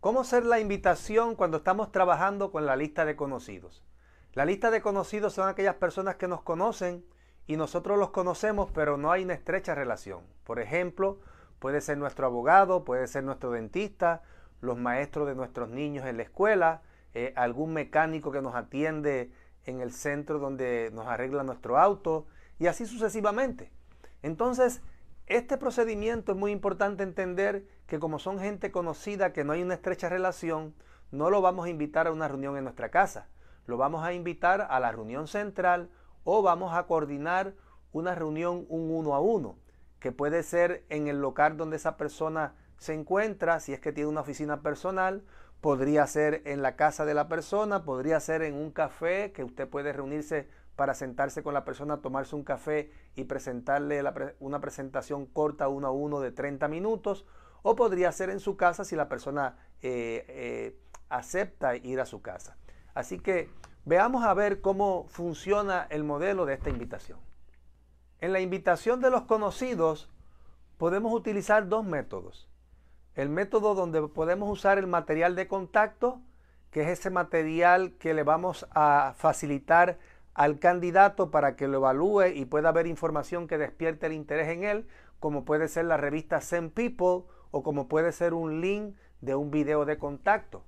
¿Cómo hacer la invitación cuando estamos trabajando con la lista de conocidos? La lista de conocidos son aquellas personas que nos conocen y nosotros los conocemos, pero no hay una estrecha relación. Por ejemplo, puede ser nuestro abogado, puede ser nuestro dentista, los maestros de nuestros niños en la escuela, eh, algún mecánico que nos atiende en el centro donde nos arregla nuestro auto y así sucesivamente. Entonces, este procedimiento es muy importante entender que como son gente conocida, que no hay una estrecha relación, no lo vamos a invitar a una reunión en nuestra casa. Lo vamos a invitar a la reunión central o vamos a coordinar una reunión un uno a uno, que puede ser en el local donde esa persona se encuentra, si es que tiene una oficina personal, podría ser en la casa de la persona, podría ser en un café que usted puede reunirse para sentarse con la persona, tomarse un café y presentarle una presentación corta uno a uno de 30 minutos, o podría ser en su casa si la persona eh, eh, acepta ir a su casa. Así que veamos a ver cómo funciona el modelo de esta invitación. En la invitación de los conocidos podemos utilizar dos métodos. El método donde podemos usar el material de contacto, que es ese material que le vamos a facilitar al candidato para que lo evalúe y pueda ver información que despierte el interés en él, como puede ser la revista Send People o como puede ser un link de un video de contacto.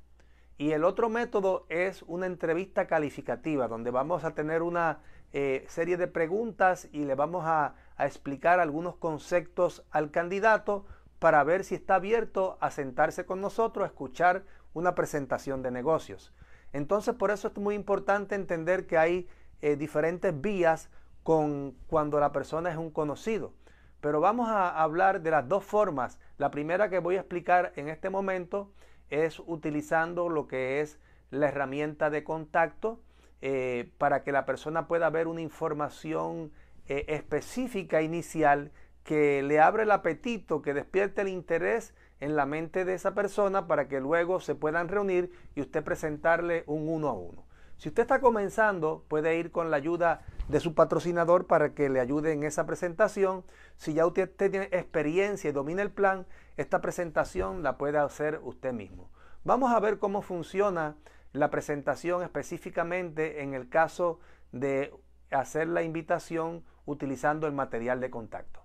Y el otro método es una entrevista calificativa, donde vamos a tener una eh, serie de preguntas y le vamos a explicar algunos conceptos al candidato para ver si está abierto a sentarse con nosotros, a escuchar una presentación de negocios. Entonces, por eso es muy importante entender que hay eh, diferentes vías con cuando la persona es un conocido. Pero vamos a hablar de las dos formas. La primera que voy a explicar en este momento es utilizando lo que es la herramienta de contacto eh, para que la persona pueda ver una información eh, específica inicial que le abre el apetito, que despierte el interés en la mente de esa persona para que luego se puedan reunir y usted presentarle un uno a uno. Si usted está comenzando, puede ir con la ayuda de su patrocinador para que le ayude en esa presentación. Si ya usted tiene experiencia y domina el plan, esta presentación la puede hacer usted mismo. Vamos a ver cómo funciona la presentación específicamente en el caso de hacer la invitación utilizando el material de contacto.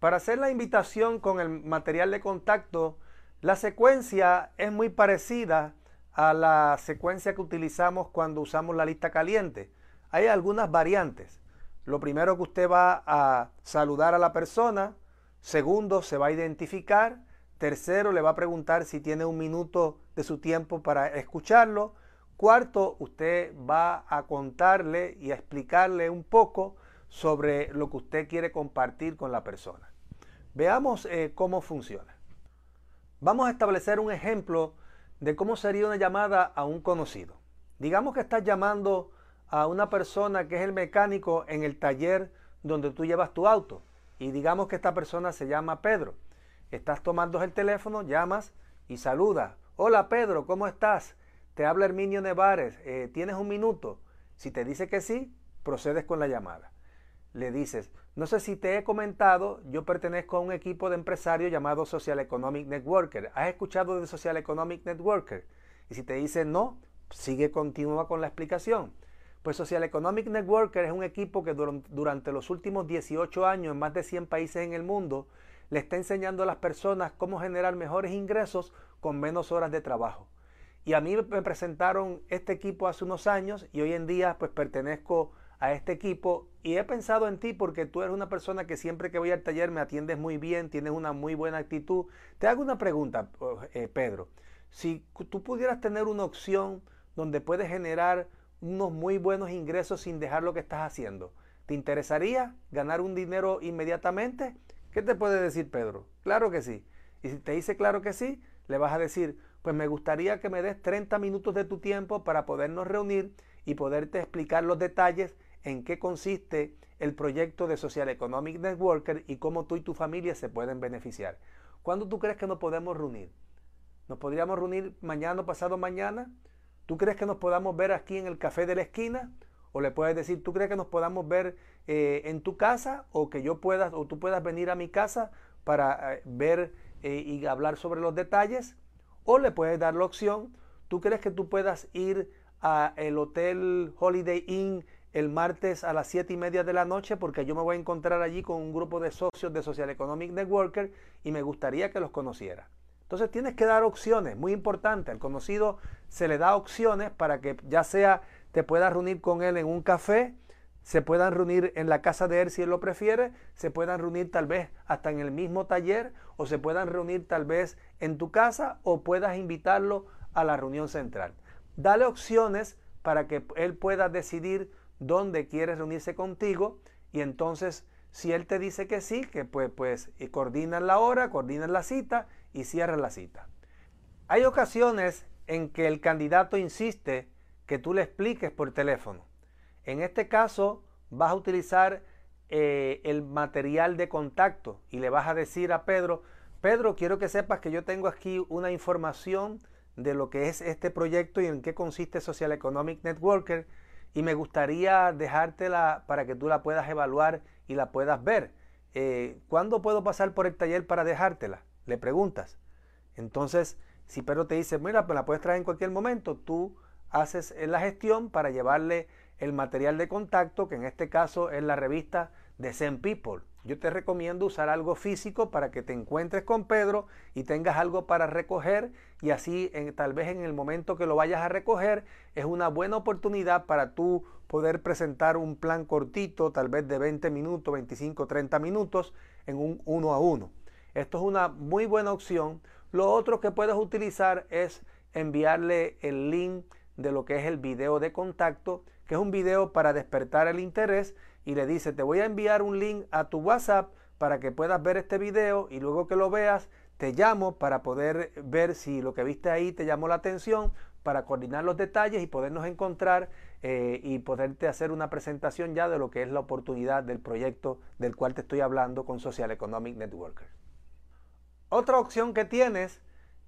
Para hacer la invitación con el material de contacto, la secuencia es muy parecida a la secuencia que utilizamos cuando usamos la lista caliente. Hay algunas variantes. Lo primero que usted va a saludar a la persona, segundo se va a identificar, tercero le va a preguntar si tiene un minuto de su tiempo para escucharlo, cuarto usted va a contarle y a explicarle un poco sobre lo que usted quiere compartir con la persona. Veamos eh, cómo funciona. Vamos a establecer un ejemplo de cómo sería una llamada a un conocido. Digamos que estás llamando a una persona que es el mecánico en el taller donde tú llevas tu auto. Y digamos que esta persona se llama Pedro. Estás tomando el teléfono, llamas y saludas. Hola Pedro, ¿cómo estás? Te habla Herminio Nevares. Eh, ¿Tienes un minuto? Si te dice que sí, procedes con la llamada. Le dices, no sé si te he comentado, yo pertenezco a un equipo de empresarios llamado Social Economic Networker. ¿Has escuchado de Social Economic Networker? Y si te dice no, sigue, continúa con la explicación. Pues Social Economic Networker es un equipo que durante los últimos 18 años en más de 100 países en el mundo le está enseñando a las personas cómo generar mejores ingresos con menos horas de trabajo. Y a mí me presentaron este equipo hace unos años y hoy en día pues pertenezco a este equipo y he pensado en ti porque tú eres una persona que siempre que voy al taller me atiendes muy bien, tienes una muy buena actitud. Te hago una pregunta, eh, Pedro. Si tú pudieras tener una opción donde puedes generar unos muy buenos ingresos sin dejar lo que estás haciendo, ¿te interesaría ganar un dinero inmediatamente? ¿Qué te puede decir Pedro? Claro que sí. Y si te dice claro que sí, le vas a decir, pues me gustaría que me des 30 minutos de tu tiempo para podernos reunir y poderte explicar los detalles en qué consiste el proyecto de Social Economic Networker y cómo tú y tu familia se pueden beneficiar. ¿Cuándo tú crees que nos podemos reunir? ¿Nos podríamos reunir mañana pasado mañana? ¿Tú crees que nos podamos ver aquí en el café de la esquina? O le puedes decir, ¿tú crees que nos podamos ver eh, en tu casa o que yo pueda o tú puedas venir a mi casa para eh, ver eh, y hablar sobre los detalles? O le puedes dar la opción, ¿tú crees que tú puedas ir al hotel Holiday Inn el martes a las 7 y media de la noche porque yo me voy a encontrar allí con un grupo de socios de Social Economic Networker y me gustaría que los conociera. Entonces tienes que dar opciones, muy importante. Al conocido se le da opciones para que ya sea te puedas reunir con él en un café, se puedan reunir en la casa de él si él lo prefiere, se puedan reunir tal vez hasta en el mismo taller o se puedan reunir tal vez en tu casa o puedas invitarlo a la reunión central. Dale opciones para que él pueda decidir dónde quiere reunirse contigo y entonces si él te dice que sí, que pues, pues coordinan la hora, coordinan la cita y cierran la cita. Hay ocasiones en que el candidato insiste que tú le expliques por teléfono. En este caso vas a utilizar eh, el material de contacto y le vas a decir a Pedro, Pedro, quiero que sepas que yo tengo aquí una información de lo que es este proyecto y en qué consiste Social Economic Networker y me gustaría dejártela para que tú la puedas evaluar y la puedas ver. Eh, ¿Cuándo puedo pasar por el taller para dejártela? Le preguntas. Entonces, si Pedro te dice, mira, pues la puedes traer en cualquier momento, tú haces la gestión para llevarle el material de contacto, que en este caso es la revista de Zen People. Yo te recomiendo usar algo físico para que te encuentres con Pedro y tengas algo para recoger y así tal vez en el momento que lo vayas a recoger es una buena oportunidad para tú poder presentar un plan cortito, tal vez de 20 minutos, 25, 30 minutos en un uno a uno. Esto es una muy buena opción. Lo otro que puedes utilizar es enviarle el link de lo que es el video de contacto, que es un video para despertar el interés y le dice, te voy a enviar un link a tu WhatsApp para que puedas ver este video y luego que lo veas, te llamo para poder ver si lo que viste ahí te llamó la atención, para coordinar los detalles y podernos encontrar eh, y poderte hacer una presentación ya de lo que es la oportunidad del proyecto del cual te estoy hablando con Social Economic Networker. Otra opción que tienes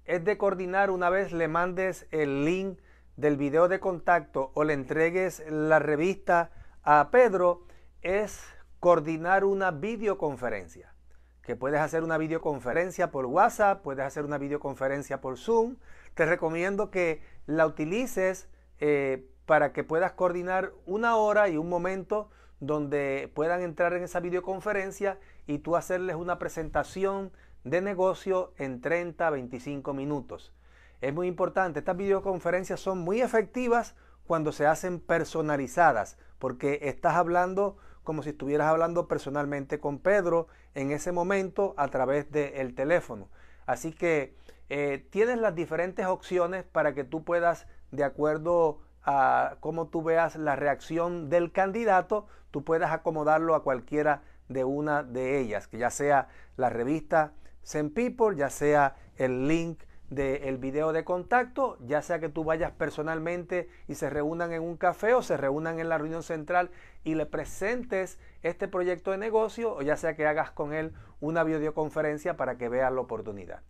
es de coordinar una vez le mandes el link del video de contacto o le entregues la revista a Pedro, es coordinar una videoconferencia. Que puedes hacer una videoconferencia por WhatsApp, puedes hacer una videoconferencia por Zoom. Te recomiendo que la utilices eh, para que puedas coordinar una hora y un momento donde puedan entrar en esa videoconferencia y tú hacerles una presentación de negocio en 30, 25 minutos. Es muy importante, estas videoconferencias son muy efectivas cuando se hacen personalizadas, porque estás hablando como si estuvieras hablando personalmente con Pedro en ese momento a través del teléfono. Así que eh, tienes las diferentes opciones para que tú puedas, de acuerdo a cómo tú veas la reacción del candidato, tú puedas acomodarlo a cualquiera de una de ellas, que ya sea la revista Zen People, ya sea el link del video de contacto, ya sea que tú vayas personalmente y se reúnan en un café o se reúnan en la reunión central y le presentes este proyecto de negocio o ya sea que hagas con él una videoconferencia para que veas la oportunidad.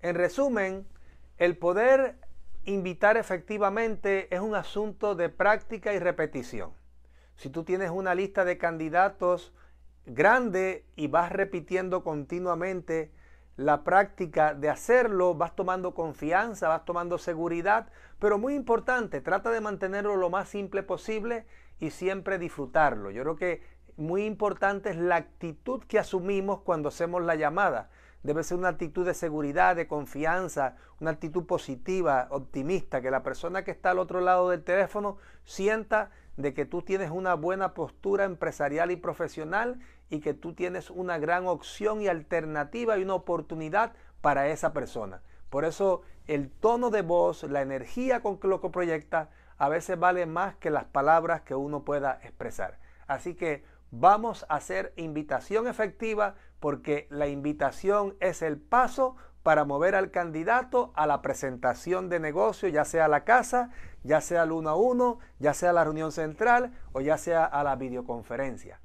En resumen, el poder invitar efectivamente es un asunto de práctica y repetición. Si tú tienes una lista de candidatos grande y vas repitiendo continuamente, la práctica de hacerlo, vas tomando confianza, vas tomando seguridad, pero muy importante, trata de mantenerlo lo más simple posible y siempre disfrutarlo. Yo creo que muy importante es la actitud que asumimos cuando hacemos la llamada. Debe ser una actitud de seguridad, de confianza, una actitud positiva, optimista, que la persona que está al otro lado del teléfono sienta de que tú tienes una buena postura empresarial y profesional y que tú tienes una gran opción y alternativa y una oportunidad para esa persona. Por eso el tono de voz, la energía con que lo que proyecta, a veces vale más que las palabras que uno pueda expresar. Así que vamos a hacer invitación efectiva porque la invitación es el paso para mover al candidato a la presentación de negocio, ya sea a la casa, ya sea al uno a uno, ya sea a la reunión central o ya sea a la videoconferencia.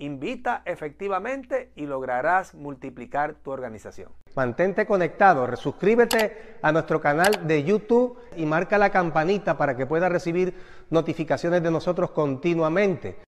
Invita efectivamente y lograrás multiplicar tu organización. Mantente conectado, suscríbete a nuestro canal de YouTube y marca la campanita para que puedas recibir notificaciones de nosotros continuamente.